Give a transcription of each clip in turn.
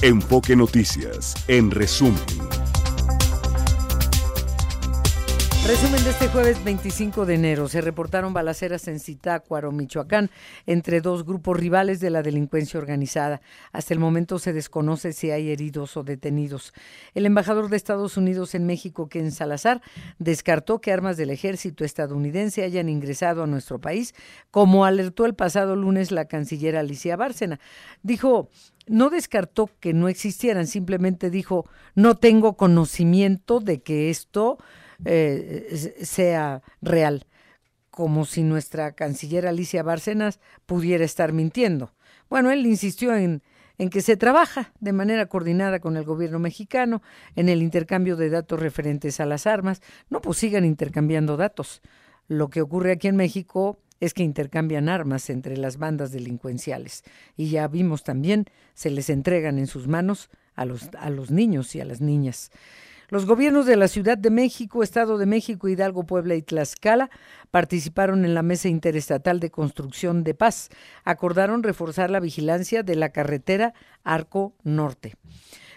Enfoque Noticias, en resumen. Resumen de este jueves 25 de enero. Se reportaron balaceras en Zitácuaro, Michoacán, entre dos grupos rivales de la delincuencia organizada. Hasta el momento se desconoce si hay heridos o detenidos. El embajador de Estados Unidos en México, Ken Salazar, descartó que armas del ejército estadounidense hayan ingresado a nuestro país, como alertó el pasado lunes la canciller Alicia Bárcena. Dijo, no descartó que no existieran, simplemente dijo, no tengo conocimiento de que esto eh, sea real, como si nuestra canciller Alicia Bárcenas pudiera estar mintiendo. Bueno, él insistió en, en que se trabaja de manera coordinada con el gobierno mexicano en el intercambio de datos referentes a las armas. No, pues sigan intercambiando datos. Lo que ocurre aquí en México es que intercambian armas entre las bandas delincuenciales. Y ya vimos también, se les entregan en sus manos a los, a los niños y a las niñas. Los gobiernos de la Ciudad de México, Estado de México, Hidalgo, Puebla y Tlaxcala participaron en la Mesa Interestatal de Construcción de Paz. Acordaron reforzar la vigilancia de la carretera Arco Norte.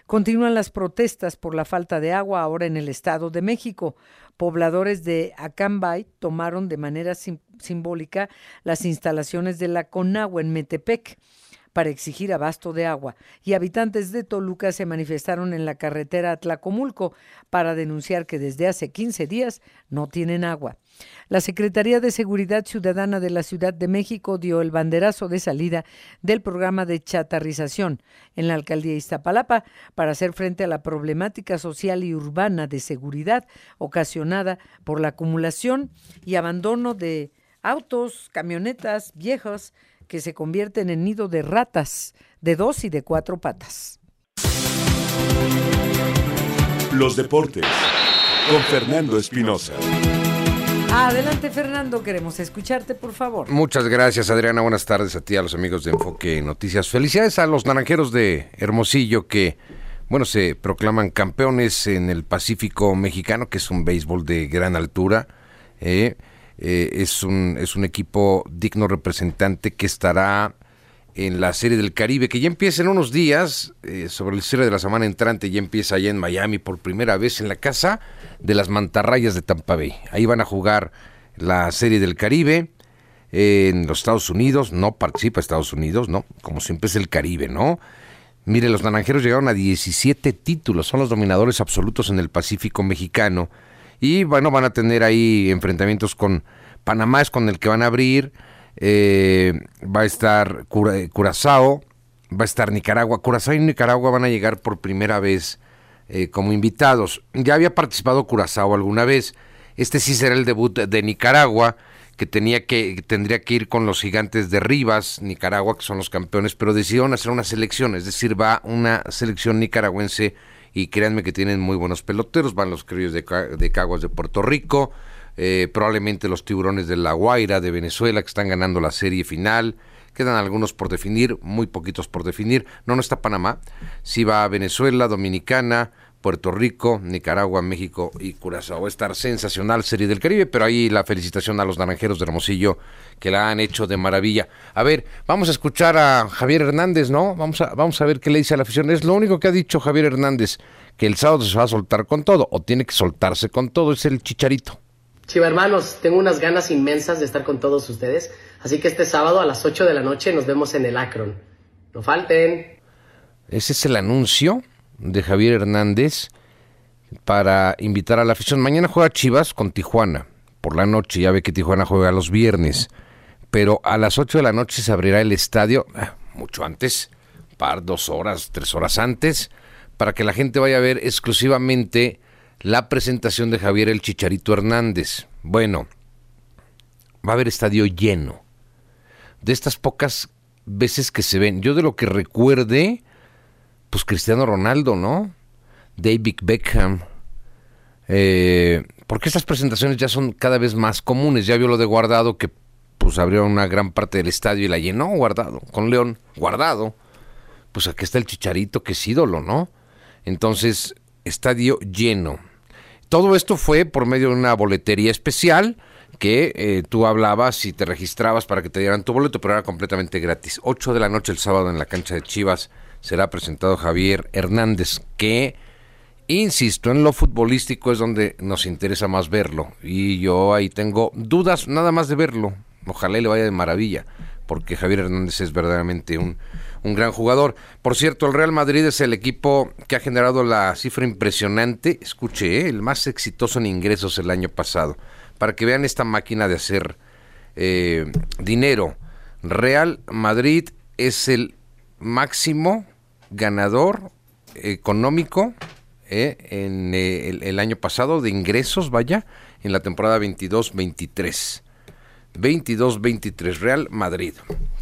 Continúan las protestas por la falta de agua ahora en el Estado de México. Pobladores de Acambay tomaron de manera simbólica las instalaciones de la Conagua en Metepec para exigir abasto de agua y habitantes de Toluca se manifestaron en la carretera Tlacomulco para denunciar que desde hace 15 días no tienen agua. La Secretaría de Seguridad Ciudadana de la Ciudad de México dio el banderazo de salida del programa de chatarrización en la alcaldía Iztapalapa para hacer frente a la problemática social y urbana de seguridad ocasionada por la acumulación y abandono de autos, camionetas viejos que se convierten en nido de ratas de dos y de cuatro patas. Los deportes con Fernando Espinosa. Adelante Fernando, queremos escucharte por favor. Muchas gracias Adriana, buenas tardes a ti, a los amigos de Enfoque Noticias. Felicidades a los naranjeros de Hermosillo que, bueno, se proclaman campeones en el Pacífico mexicano, que es un béisbol de gran altura. Eh, eh, es, un, es un equipo digno representante que estará en la Serie del Caribe, que ya empieza en unos días, eh, sobre el cierre de la semana entrante, ya empieza allá en Miami por primera vez en la casa de las mantarrayas de Tampa Bay. Ahí van a jugar la Serie del Caribe en los Estados Unidos, no participa Estados Unidos, ¿no? Como siempre es el Caribe, ¿no? Mire, los naranjeros llegaron a 17 títulos, son los dominadores absolutos en el Pacífico mexicano y bueno, van a tener ahí enfrentamientos con Panamá, es con el que van a abrir. Eh, va a estar Curazao, va a estar Nicaragua. Curazao y Nicaragua van a llegar por primera vez eh, como invitados. Ya había participado Curazao alguna vez. Este sí será el debut de Nicaragua, que tenía que tendría que ir con los gigantes de Rivas, Nicaragua, que son los campeones, pero decidieron hacer una selección, es decir, va una selección nicaragüense y créanme que tienen muy buenos peloteros, van los criollos de, de Caguas de Puerto Rico, eh, probablemente los tiburones de La Guaira de Venezuela que están ganando la serie final, quedan algunos por definir, muy poquitos por definir, no, no está Panamá, sí va a Venezuela, Dominicana, Puerto Rico, Nicaragua, México y Curazao. Estar sensacional Serie del Caribe, pero ahí la felicitación a los naranjeros de Hermosillo que la han hecho de maravilla. A ver, vamos a escuchar a Javier Hernández, ¿no? Vamos a, vamos a ver qué le dice a la afición. Es lo único que ha dicho Javier Hernández, que el sábado se va a soltar con todo, o tiene que soltarse con todo, es el chicharito. Chiva hermanos, tengo unas ganas inmensas de estar con todos ustedes, así que este sábado a las 8 de la noche nos vemos en el Akron. No falten. Ese es el anuncio de Javier Hernández para invitar a la afición. Mañana juega Chivas con Tijuana por la noche, ya ve que Tijuana juega los viernes, pero a las 8 de la noche se abrirá el estadio, ah, mucho antes, par, dos horas, tres horas antes, para que la gente vaya a ver exclusivamente la presentación de Javier el Chicharito Hernández. Bueno, va a haber estadio lleno. De estas pocas veces que se ven, yo de lo que recuerde, pues Cristiano Ronaldo, ¿no? David Beckham. Eh, porque estas presentaciones ya son cada vez más comunes. Ya vio lo de Guardado que pues abrió una gran parte del estadio y la llenó Guardado, con León Guardado. Pues aquí está el Chicharito que es ídolo, ¿no? Entonces, estadio lleno. Todo esto fue por medio de una boletería especial que eh, tú hablabas y te registrabas para que te dieran tu boleto, pero era completamente gratis. 8 de la noche el sábado en la cancha de Chivas será presentado Javier Hernández, que, insisto, en lo futbolístico es donde nos interesa más verlo. Y yo ahí tengo dudas nada más de verlo. Ojalá le vaya de maravilla, porque Javier Hernández es verdaderamente un, un gran jugador. Por cierto, el Real Madrid es el equipo que ha generado la cifra impresionante, escuché, ¿eh? el más exitoso en ingresos el año pasado. Para que vean esta máquina de hacer eh, dinero. Real Madrid es el máximo ganador económico eh, en el, año pasado de ingresos, vaya, en la temporada 22-23. 22-23, Real Madrid.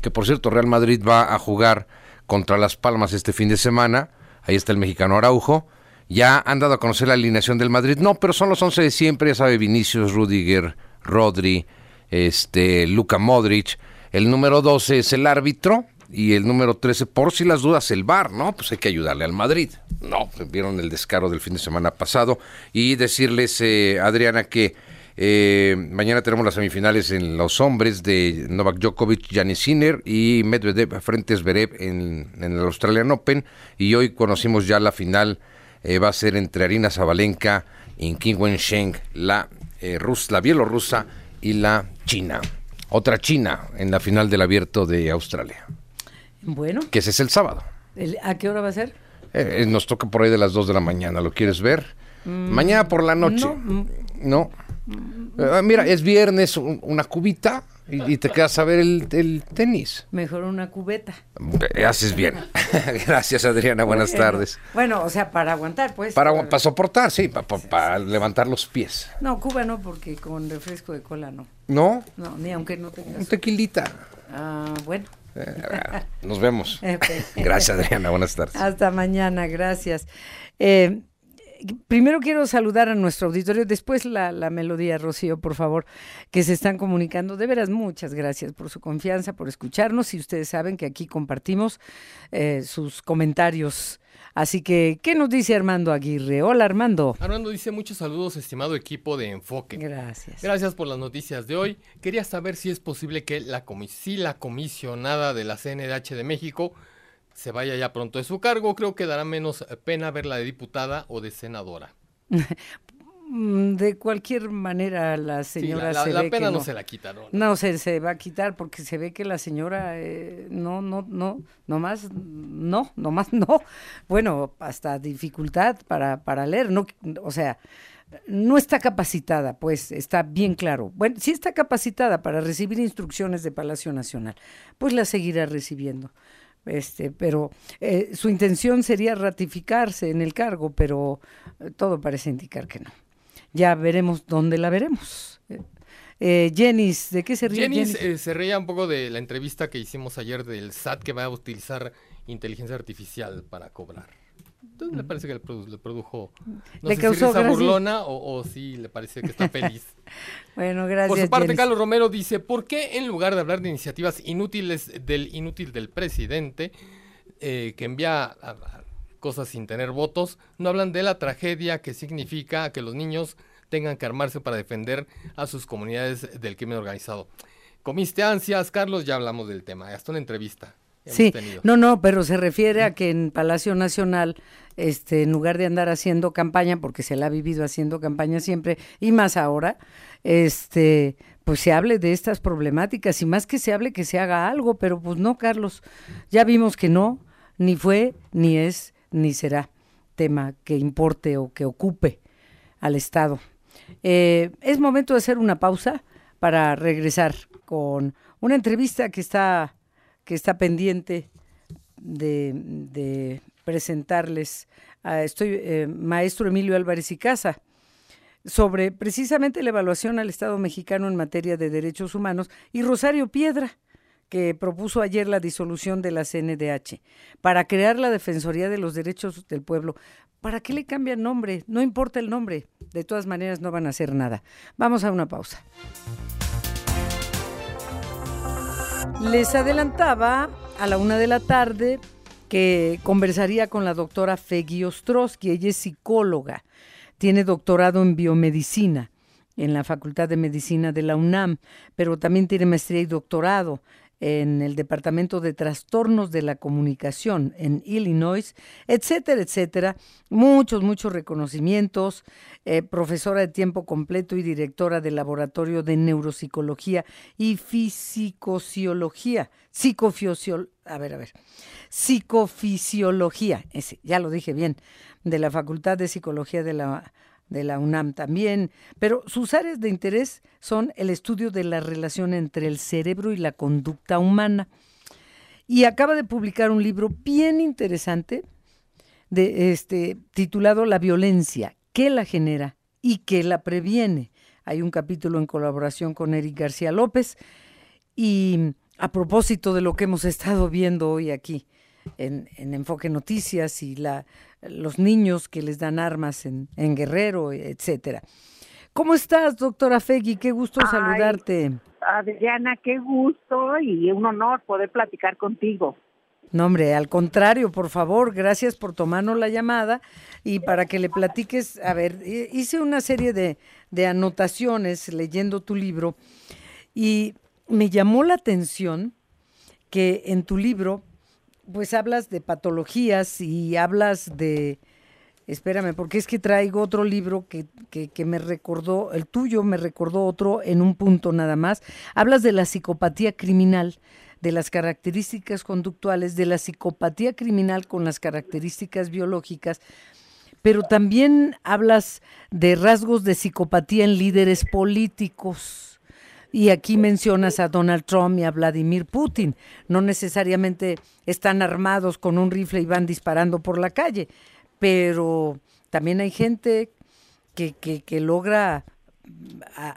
Que por cierto, Real Madrid va a jugar contra Las Palmas este fin de semana. Ahí está el mexicano Araujo. Ya han dado a conocer la alineación del Madrid. No, pero son los 11 de siempre, ya sabe, Vinicius, Rudiger, Rodri, este, Luka Modric. El número 12 es el árbitro y el número 13, por si las dudas, el VAR, ¿no? Pues hay que ayudarle al Madrid. No, vieron el descaro del fin de semana pasado. Y decirles, eh, Adriana, que eh, mañana tenemos las semifinales en los hombres de Novak Djokovic, Janis Sinner y Medvedev frente a Zverev en, el Australian Open. Y hoy conocimos ya la final, eh, va a ser entre Arina Zabalenka y Kim Wen-sheng, la, eh, la bielorrusa y la china. Otra china en la final del abierto de Australia. Bueno. Que ese es el sábado. ¿A qué hora va a ser? nos toca por ahí de las 2 de la mañana. ¿Lo quieres ver? Mm, mañana por la noche. No. no. Ah, mira, es viernes, una cubita y, te quedas a ver el, tenis. Mejor una cubeta. Eh, haces bien. Gracias, Adriana. Buenas tardes. Bueno, o sea, para aguantar, pues. Para, para soportar, sí, para, levantar los pies. No, Cuba no, porque con refresco de cola no. ¿No? No, ni aunque no tengas. Un tequilita. Ah, bueno. Nos vemos. Gracias, Adriana. Buenas tardes. Hasta mañana. Gracias. Eh, primero quiero saludar a nuestro auditorio, después la, melodía, Rocío, por favor, que se están comunicando. De veras, muchas gracias por su confianza, por escucharnos y ustedes saben que aquí compartimos eh, sus comentarios. Así que, ¿qué nos dice Armando Aguirre? Hola, Armando. Armando dice muchos saludos, estimado equipo de Enfoque. Gracias. Gracias por las noticias de hoy. Quería saber si es posible que la, si la comisionada de la CNDH de México se vaya ya pronto de su cargo, creo que dará menos pena verla de diputada o de senadora. De cualquier manera, la señora la, se la pena no, se la quitaron. No, se, se va a quitar porque se ve que la señora eh, no, no, no, nomás no, nomás no. Bueno, hasta dificultad para, para leer, no, o sea, no está capacitada, pues está bien claro. Bueno, si está capacitada para recibir instrucciones de Palacio Nacional, pues la seguirá recibiendo este, pero eh, su intención sería ratificarse en el cargo, pero eh, todo parece indicar que no. Ya veremos dónde la veremos. Eh, Jenis, ¿de qué se ríe? Jenis, se reía un poco de la entrevista que hicimos ayer del SAT que va a utilizar inteligencia artificial para cobrar. Entonces le parece que le, produjo, no ¿Le sé causó si burlona o, si le parece que está feliz. bueno, gracias. Por su parte, Carlos Romero dice, ¿por qué en lugar de hablar de iniciativas inútiles del inútil del presidente, eh, que envía cosas sin tener votos, no hablan de la tragedia que significa que los niños tengan que armarse para defender a sus comunidades del crimen organizado? Comiste ansias, Carlos, ya hablamos del tema, hasta una entrevista. Sí, no, no, pero se refiere a que en Palacio Nacional, este, en lugar de andar haciendo campaña, porque se la ha vivido haciendo campaña siempre, y más ahora, este, pues se hable de estas problemáticas, y más que se hable que se haga algo, pero pues no, Carlos, ya vimos que no, ni fue, ni es, ni será tema que importe o que ocupe al Estado. Eh, es momento de hacer una pausa para regresar con una entrevista que está que está pendiente de, presentarles. estoy, eh, maestro Emilio Álvarez y Casa, sobre precisamente la evaluación al Estado mexicano en materia de derechos humanos, y Rosario Piedra, que propuso ayer la disolución de la CNDH para crear la Defensoría de los Derechos del Pueblo. ¿Para qué le cambian nombre? No importa el nombre, de todas maneras no van a hacer nada. Vamos a una pausa. Les adelantaba a la una de la tarde que conversaría con la doctora Fegui Ostrowski. Ella es psicóloga, tiene doctorado en biomedicina en la Facultad de Medicina de la UNAM, pero también tiene maestría y doctorado en el Departamento de Trastornos de la Comunicación en Illinois, etcétera, etcétera. Muchos, muchos reconocimientos. Eh, profesora de tiempo completo y directora del Laboratorio de Neuropsicología y Fisicociología. Psicofisiología. A ver, a ver. Psicofisiología. Ese, ya lo dije bien. De la Facultad de Psicología de la de la UNAM también, pero sus áreas de interés son el estudio de la relación entre el cerebro y la conducta humana. Y acaba de publicar un libro bien interesante de este titulado La violencia, qué la genera y qué la previene. Hay un capítulo en colaboración con Eric García López y a propósito de lo que hemos estado viendo hoy aquí en, en Enfoque Noticias y la los niños que les dan armas en, en Guerrero, etcétera. ¿Cómo estás, doctora Fegui? Qué gusto saludarte. Adriana, qué gusto y un honor poder platicar contigo. No, hombre, al contrario, por favor, gracias por tomarnos la llamada y para que le platiques, a ver, hice una serie de, de anotaciones leyendo tu libro y me llamó la atención que en tu libro pues hablas de patologías y hablas de... Espérame, porque es que traigo otro libro que, que, me recordó, el tuyo me recordó otro en un punto nada más. Hablas de la psicopatía criminal, de las características conductuales, de la psicopatía criminal con las características biológicas, pero también hablas de rasgos de psicopatía en líderes políticos y aquí mencionas a Donald Trump y a Vladimir Putin. No necesariamente están armados con un rifle y van disparando por la calle, pero también hay gente que, que, logra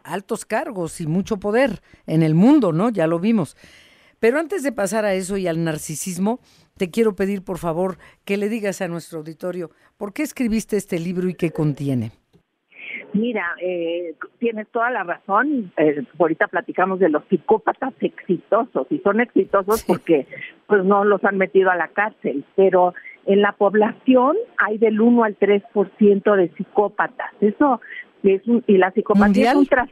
altos cargos y mucho poder en el mundo, ¿no? Ya lo vimos. Pero antes de pasar a eso y al narcisismo, te quiero pedir por favor que le digas a nuestro auditorio por qué escribiste este libro y qué contiene. Mira, eh, tienes toda la razón. Eh, ahorita platicamos de los psicópatas exitosos y son exitosos porque pues no los han metido a la cárcel, pero en la población hay del 1 al 3% de psicópatas. Eso es y la psicopatía es un tras,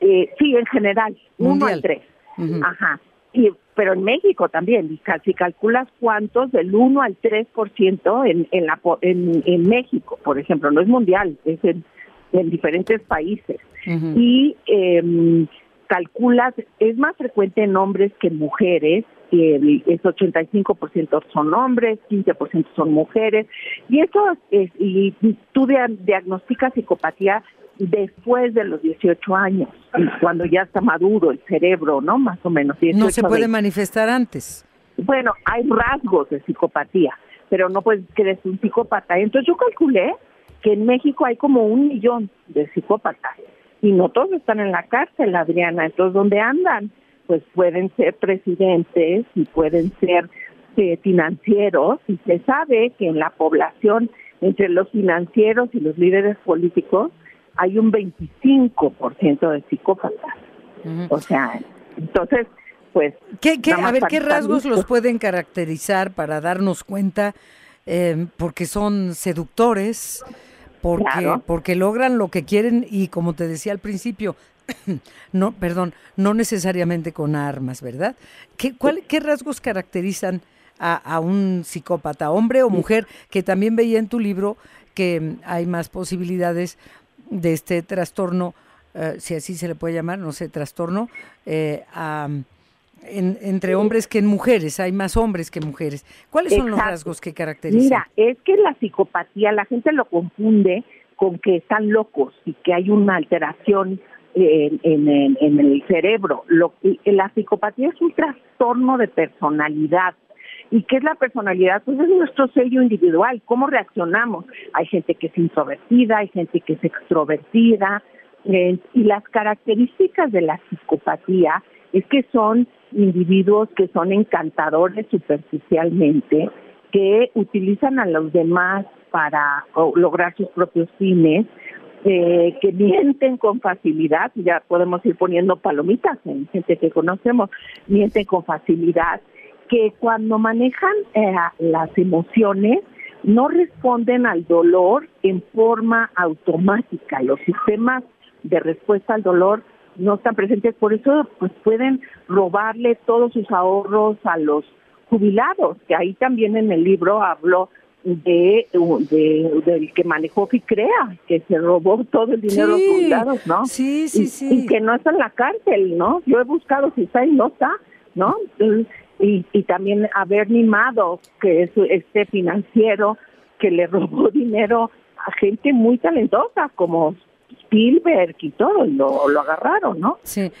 eh, sí, en general, 1 al 3. Ajá. Y, pero en México también, y si calculas cuántos, del 1 al 3% en, en, la, en, en México, por ejemplo, no es mundial, es en en diferentes países. Y eh, calculas, es más frecuente en hombres que en mujeres, es 85% son hombres, 15% son mujeres, y eso es, y tú diagnosticas psicopatía después de los 18 años, cuando ya está maduro el cerebro, ¿no? Más o menos. no se puede manifestar antes. Bueno, hay rasgos de psicopatía, pero no puedes que eres un psicópata. Entonces yo calculé que en México hay como un millón de psicópatas y no todos están en la cárcel, Adriana. Entonces, ¿dónde andan? Pues pueden ser presidentes y pueden ser eh, financieros y se sabe que en la población entre los financieros y los líderes políticos hay un 25% de psicópatas. O sea, entonces, pues... ¿Qué, qué, a ver, ¿qué rasgos los pueden caracterizar para darnos cuenta? Eh, porque son seductores, porque, porque logran lo que quieren y como te decía al principio, no, perdón, no necesariamente con armas, ¿verdad? ¿Qué, cuál, qué rasgos caracterizan a, a, un psicópata, hombre o mujer? Que también veía en tu libro que hay más posibilidades de este trastorno, eh, si así se le puede llamar, no sé, trastorno, eh, a entre hombres que en mujeres, hay más hombres que mujeres. ¿Cuáles son los rasgos que caracterizan? Mira, es que la psicopatía, la gente lo confunde con que están locos y que hay una alteración en, en, el cerebro. Lo, la psicopatía es un trastorno de personalidad. ¿Y qué es la personalidad? Pues es nuestro sello individual, cómo reaccionamos. Hay gente que es introvertida, hay gente que es extrovertida, eh, y las características de la psicopatía es que son individuos que son encantadores superficialmente, que utilizan a los demás para lograr sus propios fines, eh, que mienten con facilidad, ya podemos ir poniendo palomitas en gente que conocemos, mienten con facilidad, que cuando manejan eh, las emociones no responden al dolor en forma automática. Los sistemas de respuesta al dolor no están presentes, por eso pues pueden robarle todos sus ahorros a los jubilados, que ahí también en el libro hablo de, de, del que manejó Ficrea, que se robó todo el dinero de los jubilados, ¿no? Sí, sí, sí. Y que no está en la cárcel, ¿no? Yo he buscado si está y no está, ¿no? Y, y también a Bernie Madoff, que es este financiero que le robó dinero a gente muy talentosa como Spielberg y todo, y lo, lo agarraron, ¿no? Sí. Eh,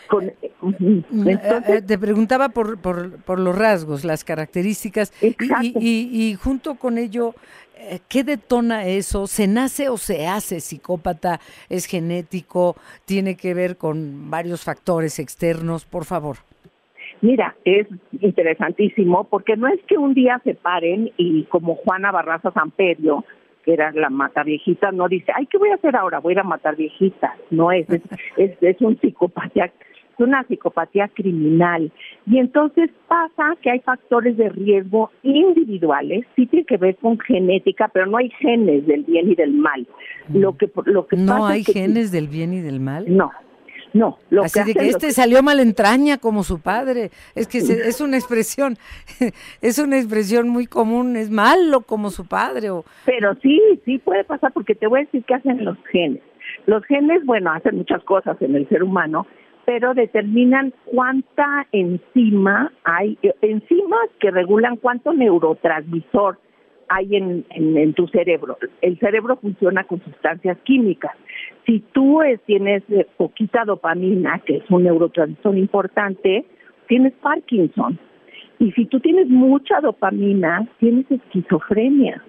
eh, te preguntaba por, por, por, los rasgos, las características, y, y, y, junto con ello, eh, ¿qué detona eso? ¿Se nace o se hace psicópata? ¿Es genético? ¿Tiene que ver con varios factores externos? Por favor. Mira, es interesantísimo porque no es que un día se paren y como Juana Barraza Samperio, que era la mata viejita, no dice, ay, ¿qué voy a hacer ahora? Voy a ir a matar viejitas. No es, es, es, un psicopatía, es una psicopatía criminal. Y entonces pasa que hay factores de riesgo individuales, sí tiene que ver con genética, pero no hay genes del bien y del mal. Lo que, lo que ¿No hay genes del bien y del mal? No, no, lo Así de que este salió mal entraña como su padre. Es que es una expresión, es una expresión muy común, es malo como su padre. O... Pero sí, sí puede pasar porque te voy a decir qué hacen los genes. Los genes, bueno, hacen muchas cosas en el ser humano, pero determinan cuánta enzima hay, enzimas que regulan cuánto neurotransmisor hay en, en, tu cerebro. El cerebro funciona con sustancias químicas. Si tú tienes eh, poquita dopamina, que es un neurotransmisor importante, tienes Parkinson. Y si tú tienes mucha dopamina, tienes esquizofrenia.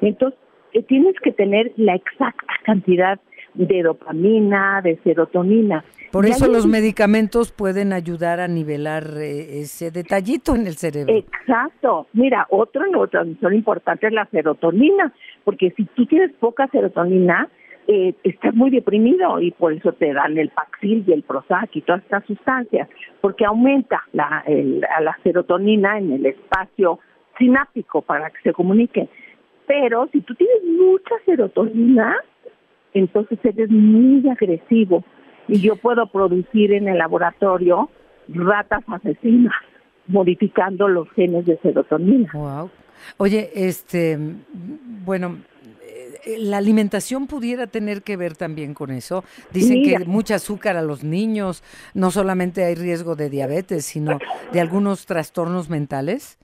Entonces, eh, tienes que tener la exacta cantidad de dopamina, de serotonina. Por eso los medicamentos pueden ayudar a nivelar eh, ese detallito en el cerebro. Exacto. Mira, otro neurotransmisor importante es la serotonina, porque si tú tienes poca serotonina, eh, estás muy deprimido y por eso te dan el Paxil y el Prozac y todas estas sustancias, porque aumenta la, la serotonina en el espacio sináptico para que se comunique. Pero si tú tienes mucha serotonina, entonces eres muy agresivo y yo puedo producir en el laboratorio ratas asesinas modificando los genes de serotonina. Wow. Oye, este, bueno, la alimentación pudiera tener que ver también con eso. Dicen que mucha azúcar a los niños, no solamente hay riesgo de diabetes, sino de algunos trastornos mentales.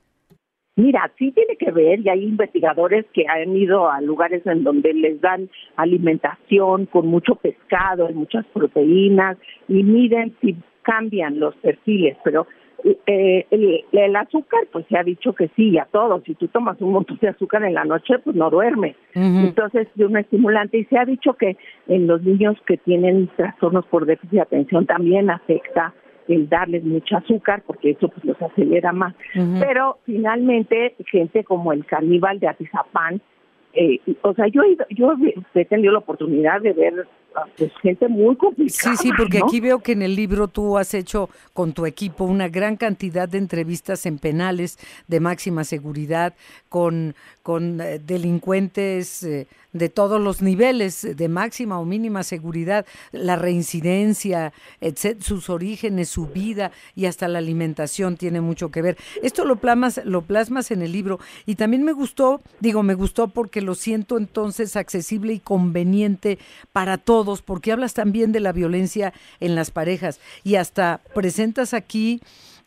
Mira, sí tiene que ver y hay investigadores que han ido a lugares en donde les dan alimentación con mucho pescado y muchas proteínas y miden si cambian los perfiles, pero eh, el, azúcar, pues se ha dicho que sí, a todos. Si tú tomas un montón de azúcar en la noche, pues no duermes. Entonces, de un estimulante. Y se ha dicho que en los niños que tienen trastornos por déficit de atención también afecta el darles mucho azúcar porque eso pues los acelera más. Pero finalmente gente como el caníbal de Atizapán, eh, o sea, yo, yo he tenido la oportunidad de ver pues, gente muy complicada. Sí, sí, porque aquí veo que en el libro tú has hecho con tu equipo una gran cantidad de entrevistas en penales de máxima seguridad con, con eh, delincuentes eh, de todos los niveles, de máxima o mínima seguridad, la reincidencia, sus orígenes, su vida y hasta la alimentación tiene mucho que ver. Esto lo plasmas, lo plasmas en el libro y también me gustó, digo, me gustó porque lo siento entonces accesible y conveniente para todos, porque hablas también de la violencia en las parejas y hasta presentas aquí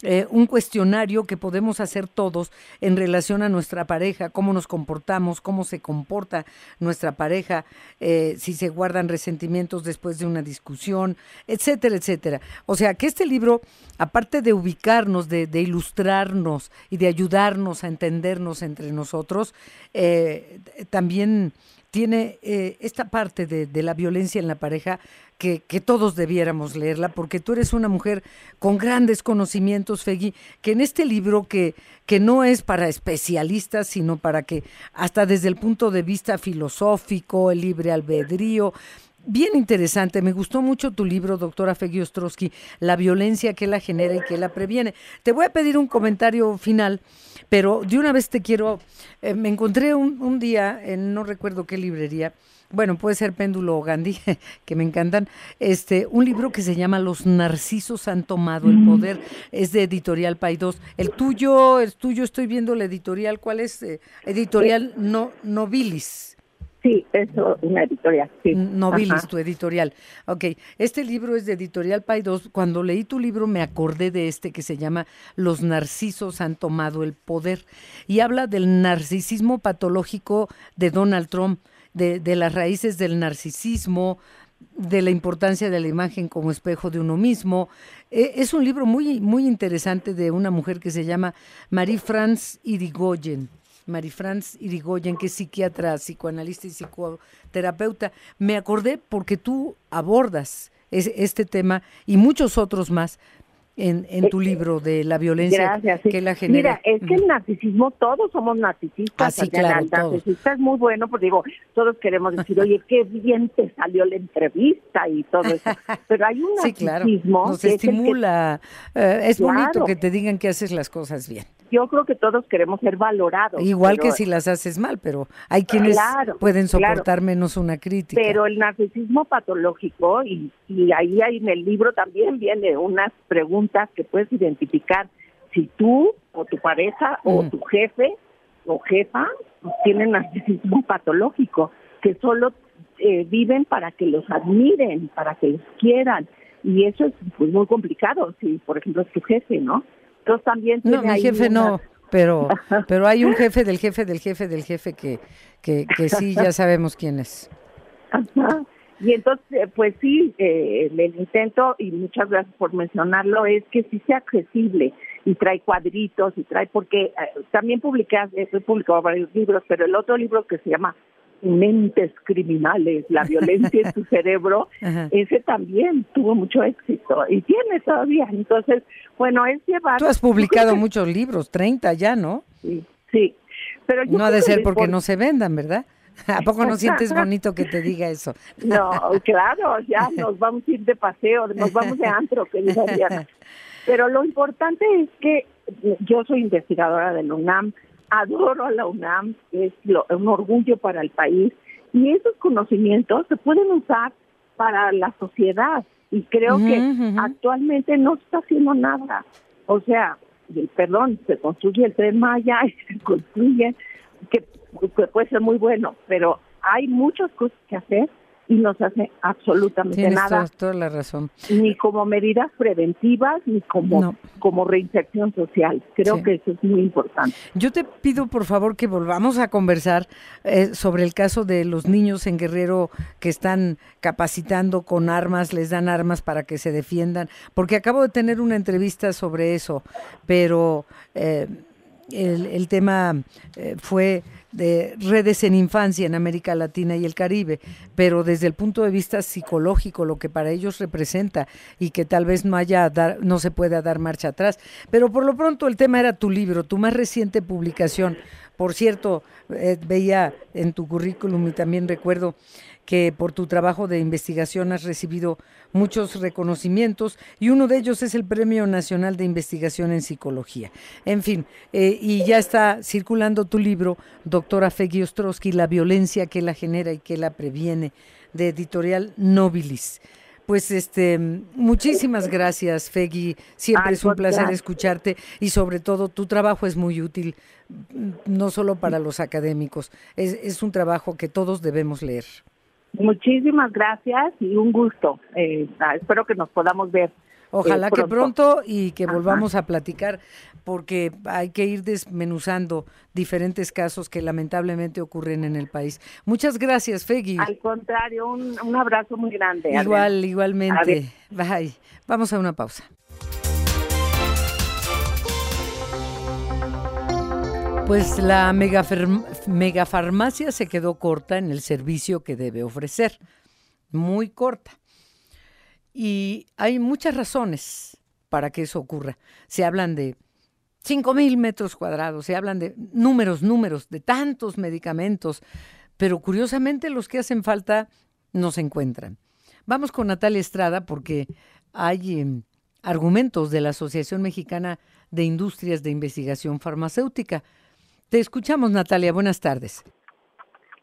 eh, un cuestionario que podemos hacer todos en relación a nuestra pareja, cómo nos comportamos, cómo se comporta nuestra pareja, eh, si se guardan resentimientos después de una discusión, etcétera, etcétera. O sea, que este libro, aparte de ubicarnos, de, ilustrarnos y de ayudarnos a entendernos entre nosotros, eh, también tiene esta parte de, de, la violencia en la pareja que, todos debiéramos leerla, porque tú eres una mujer con grandes conocimientos, Fegui, que en este libro que, que no es para especialistas, sino para que hasta desde el punto de vista filosófico, el libre albedrío, bien interesante. Me gustó mucho tu libro, doctora Fegui Ostrowski, La violencia que la genera y que la previene. Te voy a pedir un comentario final, pero de una vez te quiero. Eh, me encontré un, un, día en no recuerdo qué librería. Bueno, puede ser Péndulo o Gandhi, que me encantan. Este, un libro que se llama Los narcisos han tomado el poder. Es de Editorial Paidós. El tuyo, el tuyo, estoy viendo la editorial. ¿Cuál es? Eh, editorial no, Nobilis. Sí, eso, una editorial, sí. Nobilis, tu editorial. Ok, este libro es de Editorial Paidós. Cuando leí tu libro me acordé de este que se llama Los narcisos han tomado el poder y habla del narcisismo patológico de Donald Trump, de, de las raíces del narcisismo, de la importancia de la imagen como espejo de uno mismo. E, es un libro muy, muy interesante de una mujer que se llama Marie-France Irigoyen. Marie-France Irigoyen, que es psiquiatra, psicoanalista y psicoterapeuta. Me acordé porque tú abordas este tema y muchos otros más en, en tu eh, libro de la violencia que la genera. Mira, es que el narcisismo, todos somos narcisistas. Ah, claro, el narcisista es muy bueno, porque digo, todos queremos decir, oye, qué bien te salió la entrevista y todo eso. Pero hay un narcisismo. Nos estimula. Eh, es, bonito que te digan que haces las cosas bien yo creo que todos queremos ser valorados. Igual que si las haces mal, pero hay quienes pueden soportar menos una crítica. Pero el narcisismo patológico, y, y ahí en el libro también viene unas preguntas que puedes identificar si tú o tu pareja o tu jefe o jefa tienen narcisismo patológico, que solo eh, viven para que los admiren, para que los quieran. Y eso es pues, muy complicado, si por ejemplo es tu jefe, ¿no? Entonces también No, mi jefe no, pero pero hay un jefe del jefe del jefe del jefe que, que, que sí ya sabemos quién es. Ajá. Y entonces, eh, pues sí, eh, el intento, y muchas gracias por mencionarlo, es que sí sea accesible y trae cuadritos y trae, porque eh, también publiqué, he publicado varios libros, pero el otro libro que se llama mentes criminales, la violencia en tu cerebro, ese también tuvo mucho éxito y tiene todavía. Entonces, bueno, es llevar... Tú has publicado muchos libros, 30 ya, ¿no? Sí, sí. Pero no ha de ser porque no se vendan, ¿verdad? ¿A poco no sientes bonito que te diga eso? No, claro, ya nos vamos a ir de paseo, nos vamos de antro, Diana. Pero lo importante es que yo soy investigadora del UNAM, adoro a la UNAM, es un orgullo para el país. Y esos conocimientos se pueden usar para la sociedad. Y creo que actualmente no está haciendo nada. O sea, perdón, se construye el tren Maya y se construye, que puede ser muy bueno, pero hay muchas cosas que hacer y no se hace absolutamente nada. Toda, la razón. Ni como medidas preventivas, ni como, como reinserción social. Creo que eso es muy importante. Yo te pido, por favor, que volvamos a conversar eh, sobre el caso de los niños en Guerrero que están capacitando con armas, les dan armas para que se defiendan, porque acabo de tener una entrevista sobre eso, pero eh, el, el, tema eh, fue de redes en infancia en América Latina y el Caribe, pero desde el punto de vista psicológico, lo que para ellos representa y que tal vez no haya dar, no se pueda dar marcha atrás. Pero por lo pronto el tema era tu libro, tu más reciente publicación. Por cierto, eh, veía en tu currículum y también recuerdo que por tu trabajo de investigación has recibido muchos reconocimientos y uno de ellos es el Premio Nacional de Investigación en Psicología. En fin, eh, y ya está circulando tu libro, doctora Fegui Ostrowski, La violencia que la genera y que la previene, de editorial Nobilis. Pues este, muchísimas gracias, Fegui. Siempre es un placer escucharte y sobre todo tu trabajo es muy útil, no solo para los académicos, es, es un trabajo que todos debemos leer. Muchísimas gracias y un gusto. Eh, ah, espero que nos podamos ver. Ojalá eh, que pronto y que volvamos a platicar porque hay que ir desmenuzando diferentes casos que lamentablemente ocurren en el país. Muchas gracias, Fegui. Al contrario, un, un abrazo muy grande. Igual, igualmente. Bye. Vamos a una pausa. Pues la megafarmacia se quedó corta en el servicio que debe ofrecer, muy corta. Y hay muchas razones para que eso ocurra. Se hablan de 5 mil metros cuadrados, se hablan de números, números, de tantos medicamentos, pero curiosamente los que hacen falta no se encuentran. Vamos con Natalia Estrada porque hay em, argumentos de la Asociación Mexicana de Industrias de Investigación Farmacéutica. Te escuchamos, Natalia. Buenas tardes.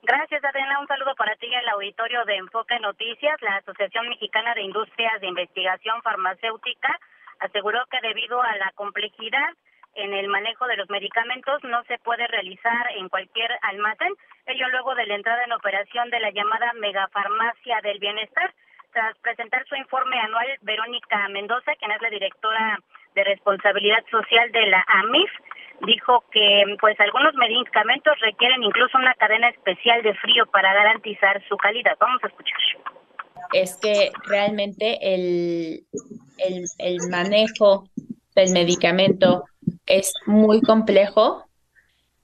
Gracias, Adriana. Un saludo para ti en el auditorio de Enfoque Noticias. La Asociación Mexicana de Industrias de Investigación Farmacéutica aseguró que debido a la complejidad en el manejo de los medicamentos no se puede realizar en cualquier almacén, ello luego de la entrada en operación de la llamada megafarmacia del bienestar. Tras presentar su informe anual, Verónica Mendoza, quien es la directora de responsabilidad social de la AMIF, dijo que pues algunos medicamentos requieren incluso una cadena especial de frío para garantizar su calidad. Vamos a escuchar. Es que realmente el, el, manejo del medicamento es muy complejo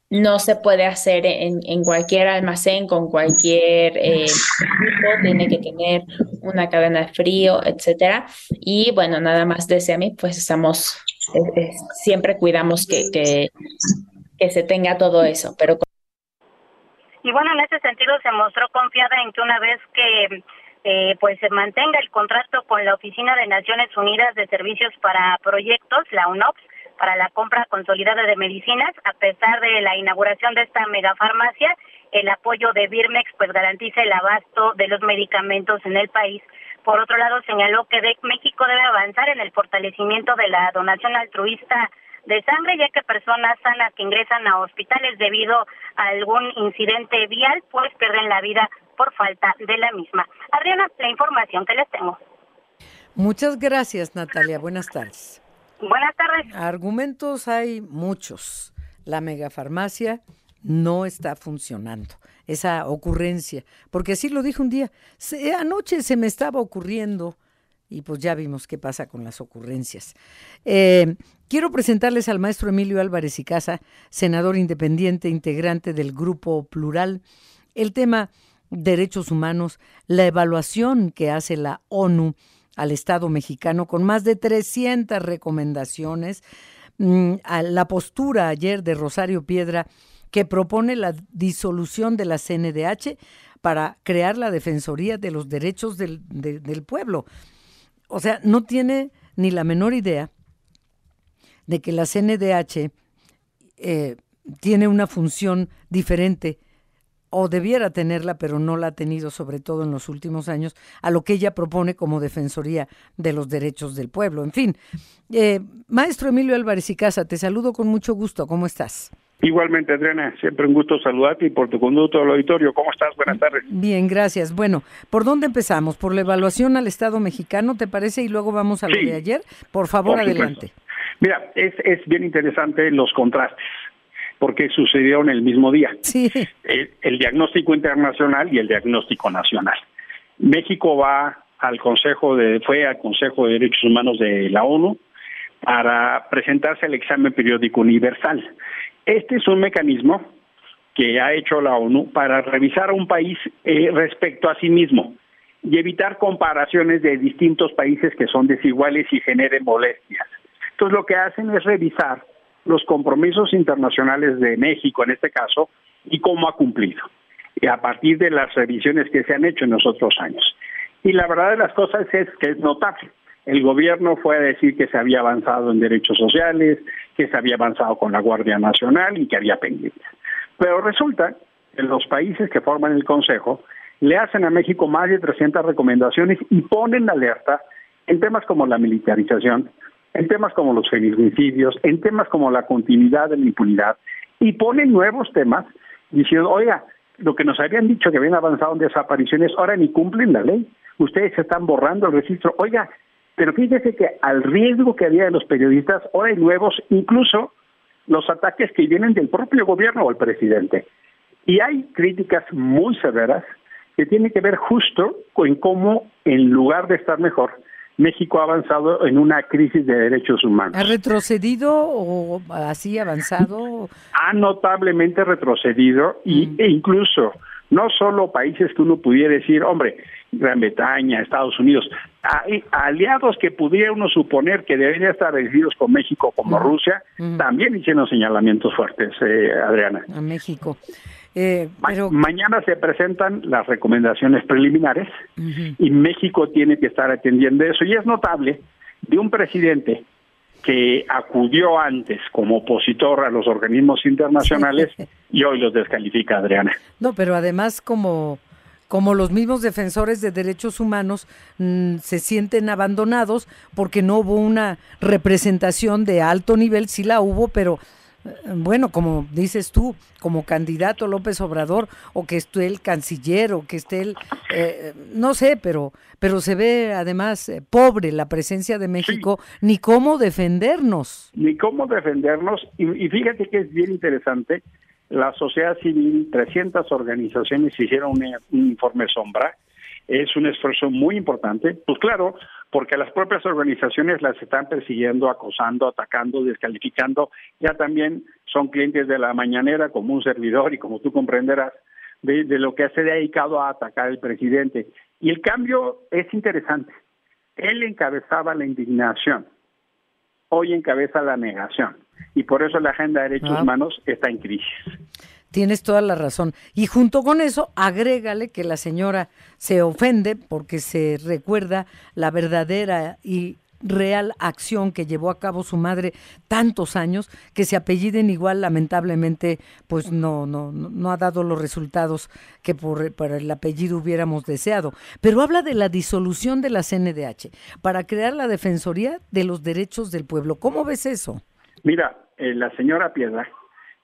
no se puede hacer en, en cualquier almacén con cualquier eh, tiene que tener una cadena de frío, etcétera. Y bueno, nada más desde a pues estamos, siempre cuidamos que, que, que, se tenga todo eso, pero y bueno, en ese sentido se mostró confiada en que una vez que eh, pues se mantenga el contrato con la Oficina de Naciones Unidas de Servicios para Proyectos, la UNOPS, para la compra consolidada de medicinas, a pesar de la inauguración de esta megafarmacia, el apoyo de Birmex pues garantiza el abasto de los medicamentos en el país. Por otro lado, señaló que México debe avanzar en el fortalecimiento de la donación altruista de sangre, ya que personas sanas que ingresan a hospitales debido a algún incidente vial, pues pierden la vida por falta de la misma. Adriana, la información que les tengo. Muchas gracias, Natalia. Buenas tardes. Buenas tardes. Argumentos hay muchos. La megafarmacia no está funcionando. Esa ocurrencia, porque así lo dije un día. anoche se me estaba ocurriendo y pues ya vimos qué pasa con las ocurrencias. Eh, quiero presentarles al maestro Emilio Álvarez y Casa, senador independiente, integrante del Grupo Plural, el tema derechos humanos, la evaluación que hace la ONU al Estado mexicano con más de 300 recomendaciones, mm, la postura ayer de Rosario Piedra que propone la disolución de la CNDH para crear la Defensoría de los Derechos del, Pueblo. O sea, no tiene ni la menor idea de que la CNDH eh, tiene una función diferente o debiera tenerla, pero no la ha tenido, sobre todo en los últimos años, a lo que ella propone como Defensoría de los Derechos del Pueblo. En fin, eh, maestro Emilio Álvarez y Casa, te saludo con mucho gusto. ¿Cómo estás? Igualmente, Adriana, siempre un gusto saludarte y por tu conducto al auditorio. ¿Cómo estás? Buenas tardes. Bien, gracias. Bueno, ¿por dónde empezamos? ¿Por la evaluación al Estado mexicano, te parece? Y luego vamos a lo de ayer. Por favor, adelante. Mira, es, es bien interesante los contrastes porque sucedieron el mismo día. Sí. El, diagnóstico internacional y el diagnóstico nacional. México va al Consejo de, fue al Consejo de Derechos Humanos de la ONU para presentarse al examen periódico universal. Este es un mecanismo que ha hecho la ONU para revisar a un país eh, respecto a sí mismo y evitar comparaciones de distintos países que son desiguales y generen molestias. Entonces lo que hacen es revisar los compromisos internacionales de México en este caso y cómo ha cumplido. A partir de las revisiones que se han hecho en los otros años. Y la verdad de las cosas es que es notable. El gobierno fue a decir que se había avanzado en derechos sociales, que se había avanzado con la Guardia Nacional y que había pendientes. Pero resulta que los países que forman el Consejo le hacen a México más de 300 recomendaciones y ponen alerta en temas como la militarización, en temas como los feminicidios, en temas como la continuidad de la impunidad, y ponen nuevos temas diciendo, oiga, lo que nos habían dicho que habían avanzado en desapariciones, ahora ni cumplen la ley, ustedes están borrando el registro, oiga, pero fíjese que al riesgo que había de los periodistas, ahora hay nuevos, incluso los ataques que vienen del propio gobierno o el presidente. Y hay críticas muy severas que tienen que ver justo con cómo, en lugar de estar mejor, México ha avanzado en una crisis de derechos humanos. ¿Ha retrocedido o así avanzado? Ha notablemente retrocedido y, mm. e incluso no solo países que uno pudiera decir, hombre, Gran Bretaña, Estados Unidos, hay aliados que pudiera uno suponer que deberían estar elegidos con México como. Rusia, también hicieron señalamientos fuertes, eh, Adriana. A México. Eh, pero... mañana se presentan las recomendaciones preliminares y México tiene que estar atendiendo eso. Y es notable de un presidente que acudió antes como opositor a los organismos internacionales y hoy los descalifica, Adriana. No, pero además como como los mismos defensores de derechos humanos mm, se sienten abandonados porque no hubo una representación de alto nivel, sí la hubo, pero eh, bueno, como dices tú, como candidato López Obrador, o que esté el canciller, o que esté el, eh, no sé, pero, pero se ve además eh, pobre la presencia de México, ni cómo defendernos. Ni cómo defendernos, y, y, fíjate que es bien interesante, la sociedad civil, 300 organizaciones hicieron un, informe sombra. Es un esfuerzo muy importante. Pues claro, porque las propias organizaciones las están persiguiendo, acosando, atacando, descalificando. Ya también son clientes de la mañanera como un servidor y como tú comprenderás de, de lo que se ha dedicado a atacar al presidente. Y el cambio es interesante. Él encabezaba la indignación, hoy encabeza la negación y por eso la agenda de derechos ah. humanos está en crisis. Tienes toda la razón. Y junto con eso, agrégale que la señora se ofende porque se recuerda la verdadera y real acción que llevó a cabo su madre tantos años, que se apelliden igual, lamentablemente, pues no, no, no ha dado los resultados que por, por, el apellido hubiéramos deseado. Pero habla de la disolución de la CNDH para crear la Defensoría de los Derechos del Pueblo. ¿Cómo ves eso? Mira, eh, la señora Piedra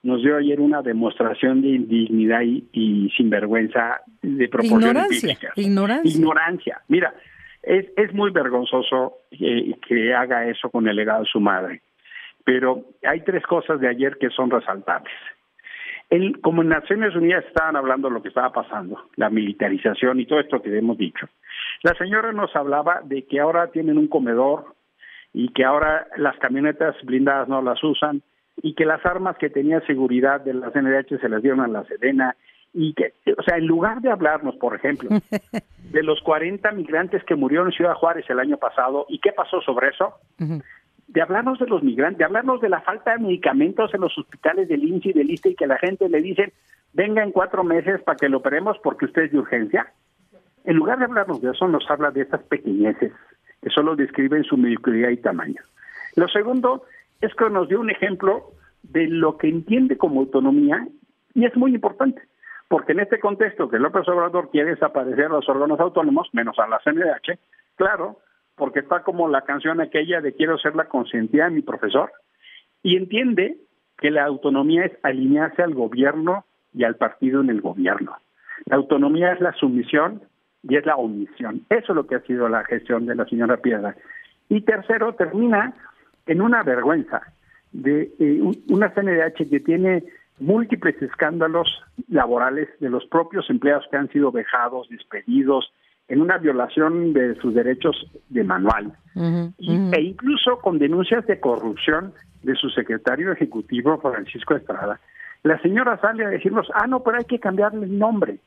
nos dio ayer una demostración de indignidad y, sinvergüenza de proporciones ignorancia, ignorancia. Ignorancia. Mira, es, es muy vergonzoso eh, que haga eso con el legado de su madre. Pero hay tres cosas de ayer que son resaltables. Como en Naciones Unidas estaban hablando de lo que estaba pasando, la militarización y todo esto que hemos dicho, la señora nos hablaba de que ahora tienen un comedor y que ahora las camionetas blindadas no las usan y que las armas que tenía seguridad de la CNDH se las dieron a la Sedena y que, o sea, en lugar de hablarnos, por ejemplo, de los 40 migrantes que murieron en Ciudad Juárez el año pasado y qué pasó sobre eso, de hablarnos de los migrantes, de hablarnos de la falta de medicamentos en los hospitales del INSI y del ISTE y que la gente le dice, venga en cuatro meses para que lo operemos porque usted es de urgencia. En lugar de hablarnos de eso, nos habla de estas pequeñeces que solo describen su mediocridad y tamaño. Lo segundo es que nos dio un ejemplo de lo que entiende como autonomía y es muy importante, porque en este contexto que López Obrador quiere desaparecer a los órganos autónomos, menos a la CNDH, claro, porque está como la canción aquella de quiero ser la consentida de mi profesor, y entiende que la autonomía es alinearse al gobierno y al partido en el gobierno. La autonomía es la sumisión y es la omisión. Eso es lo que ha sido la gestión de la señora Piedra. Y tercero, termina en una vergüenza de eh, una CNDH que tiene múltiples escándalos laborales de los propios empleados que han sido vejados, despedidos, en una violación de sus derechos de manual, e incluso con denuncias de corrupción de su secretario ejecutivo, Francisco Estrada. La señora sale a decirnos, ah, no, pero hay que cambiarle el nombre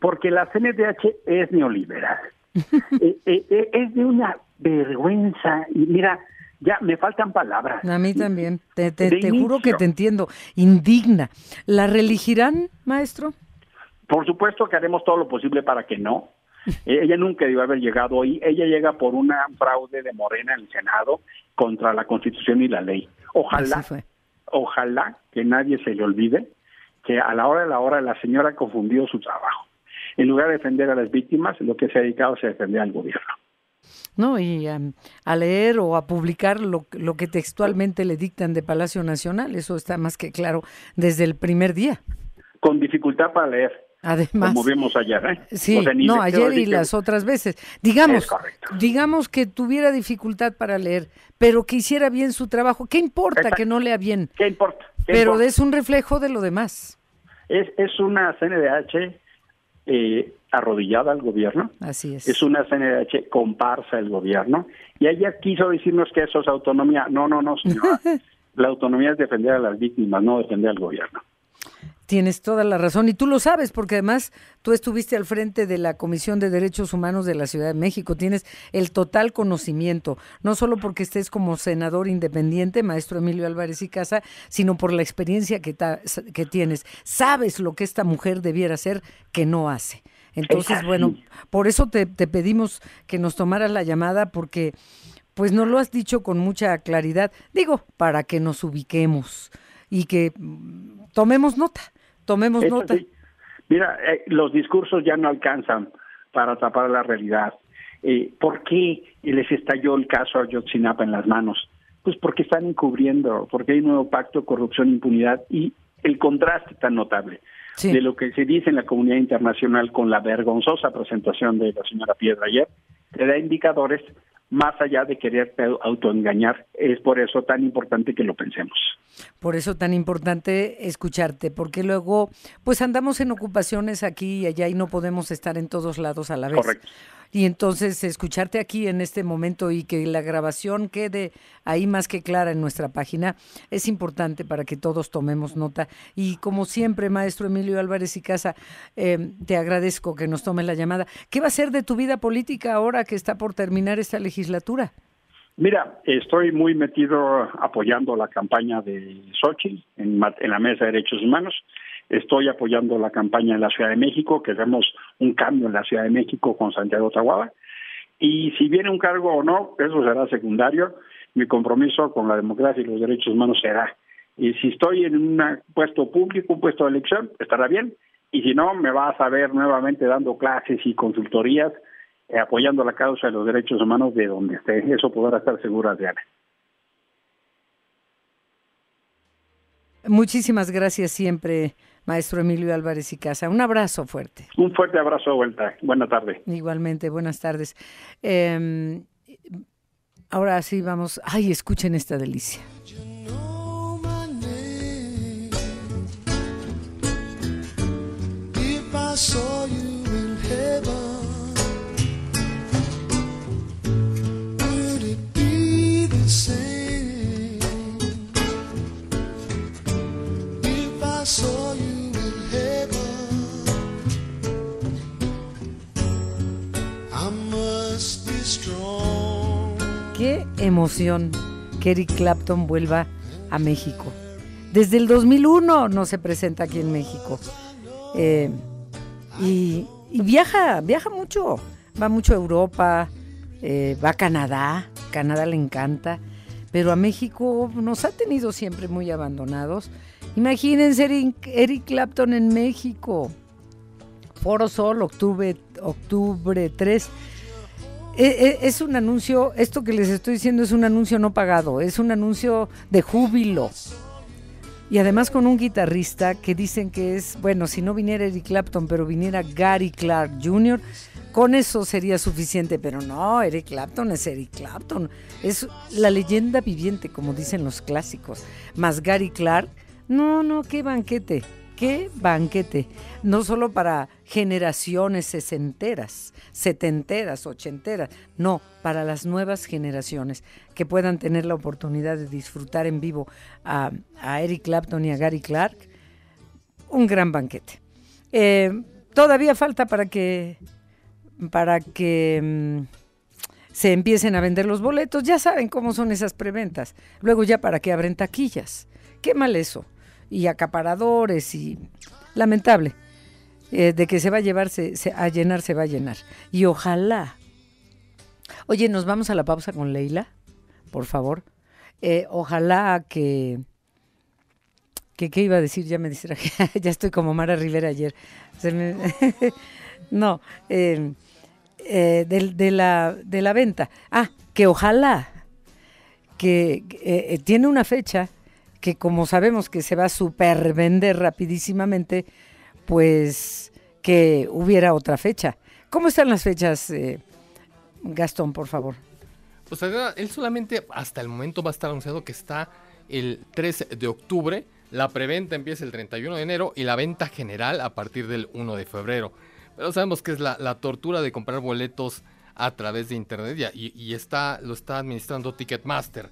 porque la CNDH es neoliberal. Eh, eh, eh, es de una vergüenza. Y mira, ya me faltan palabras. A mí también. Te, te, juro que te entiendo. Indigna. ¿La reelegirán, maestro? Por supuesto que haremos todo lo posible para que no. ella nunca debió haber llegado hoy. Ella llega por una fraude de Morena en el Senado contra la Constitución y la ley. Ojalá, ojalá que nadie se le olvide que a la hora de la hora la señora ha confundido su trabajo en lugar de defender a las víctimas, lo que se ha dedicado es a defender al gobierno. No, y um, a leer o a publicar lo, lo que textualmente le dictan de Palacio Nacional, eso está más que claro desde el primer día. Con dificultad para leer. Además, como vimos ayer, ¿eh? Sí, no, ayer y las otras veces. Digamos, digamos que tuviera dificultad para leer, pero que hiciera bien su trabajo. ¿Qué importa que no lea bien? ¿Qué importa? pero es un reflejo de lo demás. Es, es una CNDH eh, arrodillada al gobierno. Así es. Es una CNDH comparsa el gobierno. Y ella quiso decirnos que eso es autonomía. No, no, no, señora. La autonomía es defender a las víctimas, no defender al gobierno. Tienes toda la razón y tú lo sabes porque además tú estuviste al frente de la Comisión de Derechos Humanos de la Ciudad de México. Tienes el total conocimiento, no solo porque estés como senador independiente, maestro Emilio Álvarez y Casa, sino por la experiencia que, que tienes. Sabes lo que esta mujer debiera hacer que no hace. Entonces, bueno, por eso te, te pedimos que nos tomaras la llamada porque pues no lo has dicho con mucha claridad. Digo, para que nos ubiquemos y que mm, tomemos nota. Tomemos nota. Mira, eh, los discursos ya no alcanzan para tapar la realidad. Eh, ¿Por qué les estalló el caso a Yotzinapa en las manos? Pues porque están encubriendo, porque hay un nuevo pacto corrupción impunidad y el contraste tan notable de lo que se dice en la comunidad internacional con la vergonzosa presentación de la señora Piedra ayer, te da indicadores más allá de quererte autoengañar. Es por eso tan importante que lo pensemos. Por eso tan importante escucharte, porque luego pues andamos en ocupaciones aquí y allá y no podemos estar en todos lados a la vez. Correcto. Y entonces escucharte aquí en este momento y que la grabación quede ahí más que clara en nuestra página es importante para que todos tomemos nota. Y como siempre, maestro Emilio Álvarez y Casa, eh, te agradezco que nos tomes la llamada. ¿Qué va a ser de tu vida política ahora que está por terminar esta legislatura? Mira, estoy muy metido apoyando la campaña de Sochi en, en la Mesa de Derechos Humanos. Estoy apoyando la campaña en la Ciudad de México, queremos un cambio en la Ciudad de México con Santiago Tahuada. Y si viene un cargo o no, eso será secundario. Mi compromiso con la democracia y los derechos humanos será. Y si estoy en un puesto público, un puesto de elección, estará bien. Y si no, me vas a ver nuevamente dando clases y consultorías, eh, apoyando la causa de los derechos humanos de donde esté. Eso podrá estar segura de Ana. Muchísimas gracias siempre, maestro Emilio Álvarez y Casa. Un abrazo fuerte. Un fuerte abrazo de vuelta. Buenas tardes. Igualmente, buenas tardes. Em, ahora sí vamos. Ay, escuchen esta delicia. Qué emoción que Eric Clapton vuelva a México. Desde el 2001 no se presenta aquí en México. Eh, y, viaja, viaja mucho. Va mucho a Europa, eh, va a Canadá. Canadá le encanta. Pero a México nos ha tenido siempre muy abandonados. Imagínense Eric, Clapton en México. Foro Sol, octubre, octubre 3. E, e, es un anuncio, esto que les estoy diciendo es un anuncio no pagado, es un anuncio de júbilo. Y además con un guitarrista que dicen que es, bueno, si no viniera Eric Clapton, pero viniera Gary Clark Jr., con eso sería suficiente. Pero no, Eric Clapton es Eric Clapton. Es la leyenda viviente, como dicen los clásicos. Más Gary Clark, no, no, qué banquete qué banquete, no solo para generaciones sesenteras, setenteras, ochenteras, no, para las nuevas generaciones que puedan tener la oportunidad de disfrutar en vivo a, Eric Clapton y a Gary Clark, un gran banquete. Eh, todavía falta para que, para que mm, se empiecen a vender los boletos, ya saben cómo son esas preventas, luego ya para que abren taquillas. Qué mal eso y acaparadores y lamentable. Eh, de que se va a llevarse a llenar, se va a llenar. Y ojalá. Oye, nos vamos a la pausa con Leila, por favor. Eh, ojalá que, que. ¿Qué iba a decir? Ya me distraje. ya estoy como Mara Rivera ayer. no, eh, de, la, de la venta. Ah, que ojalá que tiene una fecha que como sabemos que se va a super vender rapidísimamente, pues que hubiera otra fecha. ¿Cómo están las fechas, eh, Gastón, por favor? Pues él solamente hasta el momento va a estar anunciado que está el 3 de octubre, la preventa empieza el 31 de enero y la venta general a partir del 1 de febrero. Pero sabemos que es la, tortura de comprar boletos a través de internet y, y, está, lo está administrando Ticketmaster.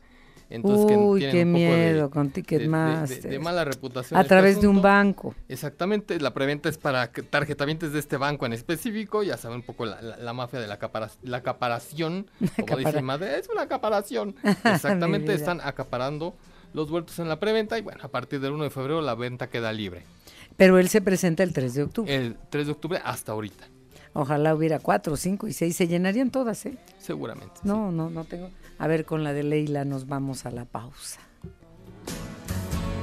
Entonces, Uy, qué un poco de- miedo con de- de- de- Ticketmaster. de mala reputación. A este través de un banco. Exactamente, la preventa es para tarjetavientes de este banco en específico, ya saben un poco la, la- la mafia de la, acapara- la acaparación, como Acapara- dice madre, es una acaparación. Exactamente, están acaparando los vueltos en la preventa y bueno, a partir del 1 de febrero la venta queda libre. Pero él se presenta el 3 de octubre. El 3 de octubre hasta ahorita, Ojalá hubiera cuatro, cinco y seis. Se llenarían todas, ¿eh? seguramente. No, no, no tengo. A ver, con la de Leila nos vamos a la pausa.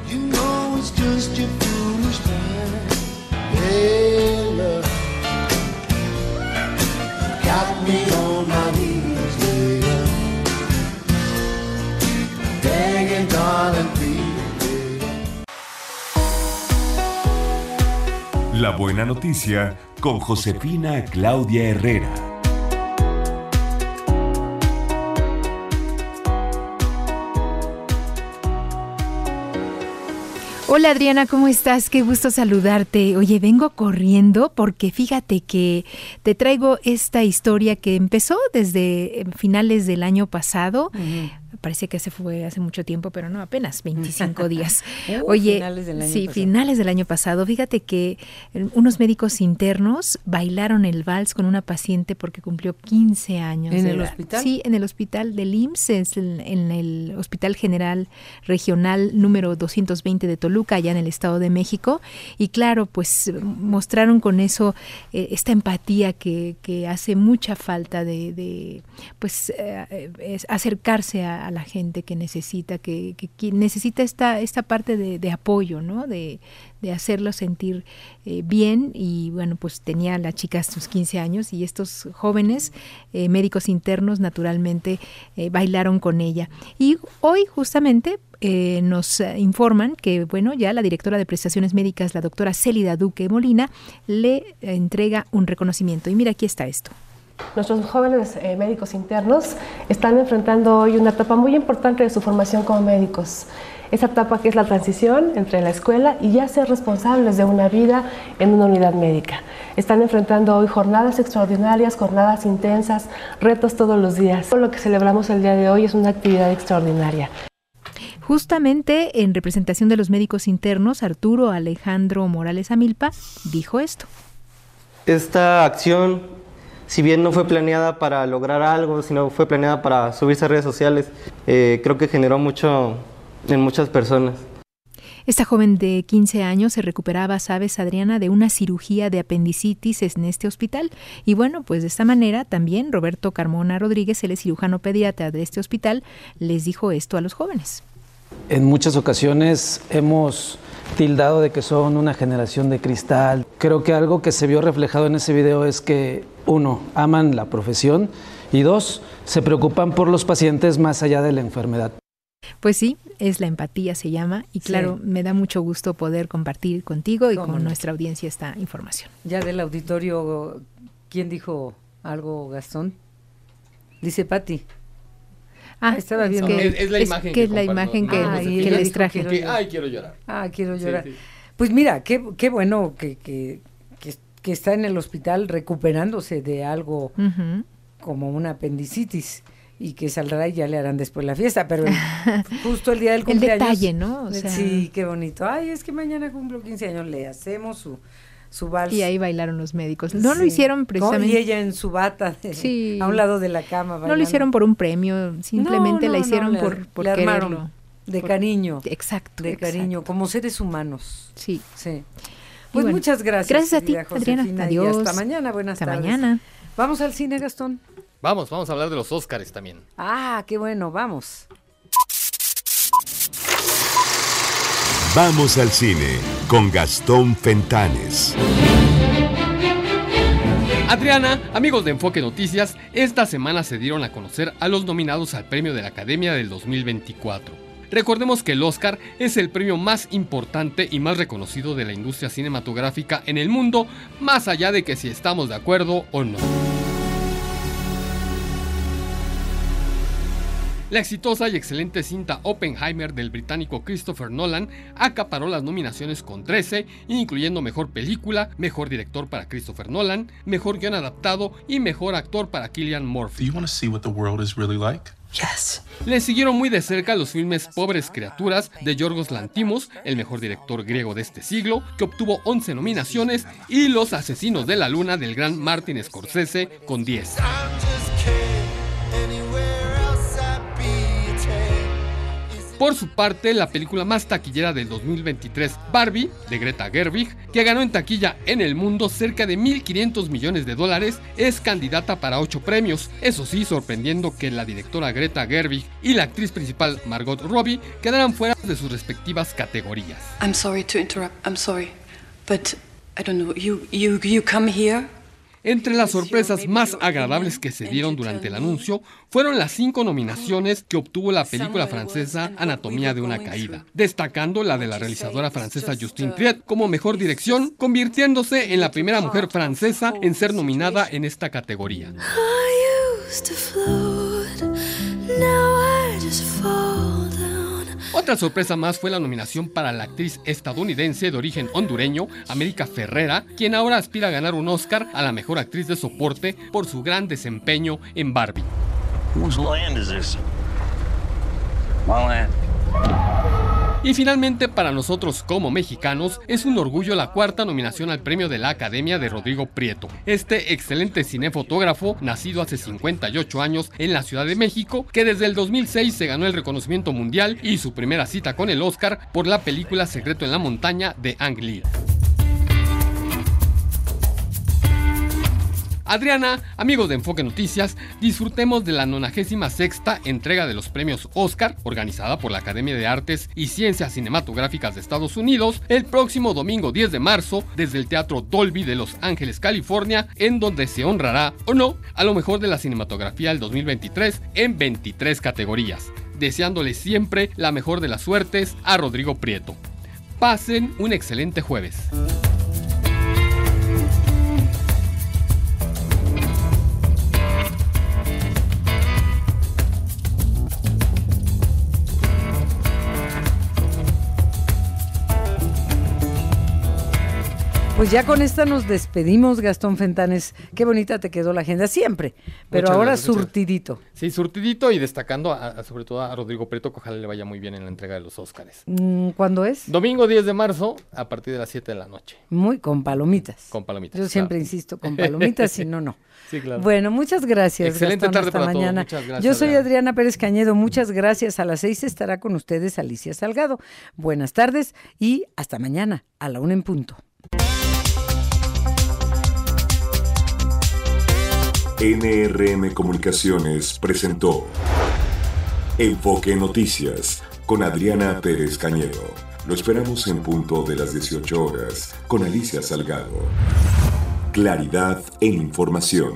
You know it's just your foolish mind. Hey, love. Got me on my knees, Leila. Begging, darling, please, Leila. La buena noticia con Josefina Claudia Herrera. Hola Adriana, ¿cómo estás? Qué gusto saludarte. Oye, vengo corriendo porque fíjate que te traigo esta historia que empezó desde eh, finales del año pasado. Parece que se fue hace mucho tiempo, pero no, apenas 25 días. Uh, Oye, finales del año sí, pasado. finales del año pasado. Fíjate que eh, unos médicos internos bailaron el vals con una paciente porque cumplió 15 años. ¿En de el edad. hospital? Sí, en el hospital del IMSS, es el- en el Hospital General Regional número 220 de Toluca, allá en el Estado de México. Y claro, pues mostraron con eso eh, esta empatía que, que hace mucha falta de, de, pues eh, acercarse a, a la gente que necesita, que, que- necesita esta, esta parte de, apoyo, ¿no? De, hacerlo sentir eh, bien y bueno, pues tenía la chica sus 15 años y estos jóvenes eh, médicos internos naturalmente eh, bailaron con ella. Y hoy justamente eh, nos informan que bueno, ya la directora de prestaciones médicas, la doctora Célida Duque Molina, le entrega un reconocimiento. Y mira, aquí está esto. Nuestros jóvenes eh, médicos internos están enfrentando hoy una etapa muy importante de su formación como médicos. Esa etapa que es la transición entre la escuela y ya ser responsables de una vida en una unidad médica. Están enfrentando hoy jornadas extraordinarias, jornadas intensas, retos todos los días. Todo lo que celebramos el día de hoy es una actividad extraordinaria. Justamente en representación de los médicos internos, Arturo Alejandro Morales Amilpa dijo esto. Esta acción, si bien no fue planeada para lograr algo, sino fue planeada para subirse a redes sociales, eh, creo que generó mucho en muchas personas. Esta joven de 15 años se recuperaba, sabes, Adriana, de una cirugía de apendicitis en este hospital. Y bueno, pues de esta manera también Roberto Carmona Rodríguez, el cirujano pediatra de este hospital, les dijo esto a los jóvenes. En muchas ocasiones hemos tildado de que son una generación de cristal. Creo que algo que se vio reflejado en ese video es que, uno, aman la profesión y dos, se preocupan por los pacientes más allá de la enfermedad. Pues sí, es la empatía se llama y claro, Sí. me da mucho gusto poder compartir contigo y ¿Cómo con no? nuestra audiencia esta información. Ya del auditorio, ¿quién dijo algo, Gastón? Dice Patti. Ah, estaba es viendo. que- es, es la es imagen que que, es la imagen que- Ah, les traje. ay, quiero llorar. Ah, quiero Sí, llorar. sí. Pues mira, qué, qué bueno que, que, está en el hospital recuperándose de algo como una apendicitis y que saldrá y ya le harán después la fiesta, pero el- justo el día del El cumpleaños. detalle, ¿no? O sea- sí, qué bonito. Ay, es que mañana cumplo 15 años, le hacemos su, su vals. Y ahí bailaron los médicos. No lo hicieron precisamente. Y ella en su bata, de- Sí. a un lado de la cama. No lo hicieron por un premio, simplemente No, la hicieron no, le- por, por quererlo. De Por- cariño. Exacto. De exacto. cariño, como seres humanos. Sí. Sí. Pues bueno, muchas gracias. gracias a ti, Adriana. Josefina, y Adiós. hasta mañana. Buenas Hasta tardes. mañana. Vamos al cine, Gastón. Vamos, vamos a hablar de los Óscares también. Ah, qué bueno, vamos. Vamos al cine con Gastón Fentanes. Adriana, amigos de Enfoque Noticias, esta semana se dieron a conocer a los nominados al premio de la Academia del 2024. Recordemos que el Oscar es el premio más importante y más reconocido de la industria cinematográfica en el mundo, más allá de que si estamos de acuerdo o no. La exitosa y excelente cinta Oppenheimer del británico Christopher Nolan acaparó las nominaciones con 13, incluyendo Mejor Película, Mejor Director para Christopher Nolan, Mejor Guión Adaptado y Mejor Actor para Killian Murphy. Le siguieron muy de cerca los filmes Pobres Criaturas de Yorgos Lantimos, el mejor director griego de este siglo, que obtuvo 11 nominaciones, y Los Asesinos de la Luna del gran Martin Scorsese con 10. Por su parte, la película más taquillera del 2023, Barbie, de Greta Gerwig, que ganó en taquilla en el mundo cerca de 1.500 millones de dólares, es candidata para 8 premios. Eso sí, sorprendiendo que la directora Greta Gerwig y la actriz principal Margot Robbie quedaran fuera de sus respectivas categorías. I'm sorry to interrupt. I'm sorry. But I don't know. You come here entre las sorpresas más agradables que se dieron durante el anuncio fueron las cinco nominaciones que obtuvo la película francesa Anatomía de una caída, destacando la de la realizadora francesa Justine Triet como mejor dirección, convirtiéndose en la primera mujer francesa en ser nominada en esta categoría. Otra sorpresa más fue la nominación para la actriz estadounidense de origen hondureño, América Ferrera, quien ahora aspira a ganar un Oscar a la mejor actriz de soporte por su gran desempeño en Barbie. Y finalmente, para nosotros como mexicanos, es un orgullo la cuarta nominación al premio de la Academia de Rodrigo Prieto. Este excelente cinefotógrafo, nacido hace 58 años en la Ciudad de México, que desde el 2006 se ganó el reconocimiento mundial y su primera cita con el Oscar por la película Secreto en la Montaña de Ang Lee. Adriana, amigos de Enfoque Noticias, disfrutemos de la 96 entrega de los premios Oscar, organizada por la Academia de Artes y Ciencias Cinematográficas de Estados Unidos, el próximo domingo 10 de marzo desde el Teatro Dolby de Los Ángeles, California, en donde se honrará o no a lo mejor de la cinematografía del 2023 en 23 categorías, deseándole siempre la mejor de las suertes a Rodrigo Prieto. Pasen un excelente jueves. Pues ya con esta nos despedimos, Gastón Fentanes. Qué bonita te quedó la agenda siempre, pero ahora surtidito. Sí, surtidito y destacando sobre todo a Rodrigo Preto, que ojalá le vaya muy bien en la entrega de los Óscares. Mm, ¿Cuándo es? Domingo 10 de marzo, a partir de las 7 de la noche. Muy con palomitas. Con palomitas. Yo siempre insisto, con palomitas, si no, no. Sí, claro. Bueno, muchas gracias. Excelente tarde hasta para mañana. Muchas gracias, Yo soy Adriana Pérez Cañedo. Muchas gracias. A las seis estará con ustedes Alicia Salgado. Buenas tardes y hasta mañana a la una en punto. NRM Comunicaciones presentó Enfoque Noticias con Adriana Pérez Cañedo. Lo esperamos en punto de las 18 horas con Alicia Salgado. Claridad en información.